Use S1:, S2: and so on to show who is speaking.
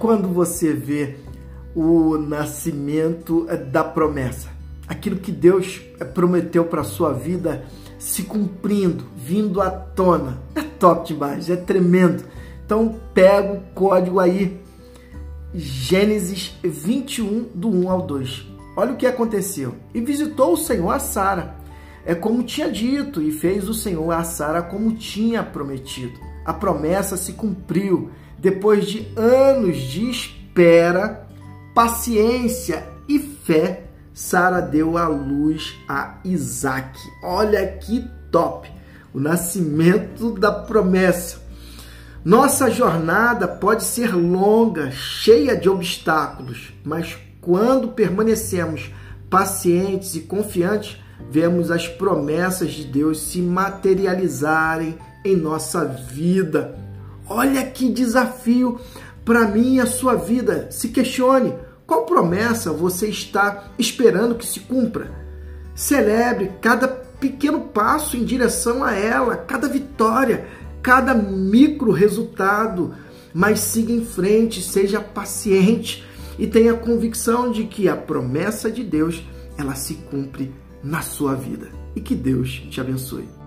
S1: quando você vê o nascimento eh, da promessa, aquilo que Deus eh, prometeu para sua vida se cumprindo, vindo à tona. É top demais, é tremendo. Então pega o código aí, Gênesis 21, do 1 ao 2. Olha o que aconteceu. E visitou o Senhor a Sara, é como tinha dito, e fez o Senhor a Sara como tinha prometido. A promessa se cumpriu depois de anos de espera, paciência e fé. Sara deu à luz a Isaac. Olha que top! O nascimento da promessa. Nossa jornada pode ser longa, cheia de obstáculos, mas quando permanecemos pacientes e confiantes, vemos as promessas de Deus se materializarem em nossa vida. Olha que desafio para mim e a sua vida. Se questione qual promessa você está esperando que se cumpra. Celebre cada pequeno passo em direção a ela, cada vitória, cada micro resultado, mas siga em frente, seja paciente e tenha convicção de que a promessa de Deus, ela se cumpre na sua vida. E que Deus te abençoe.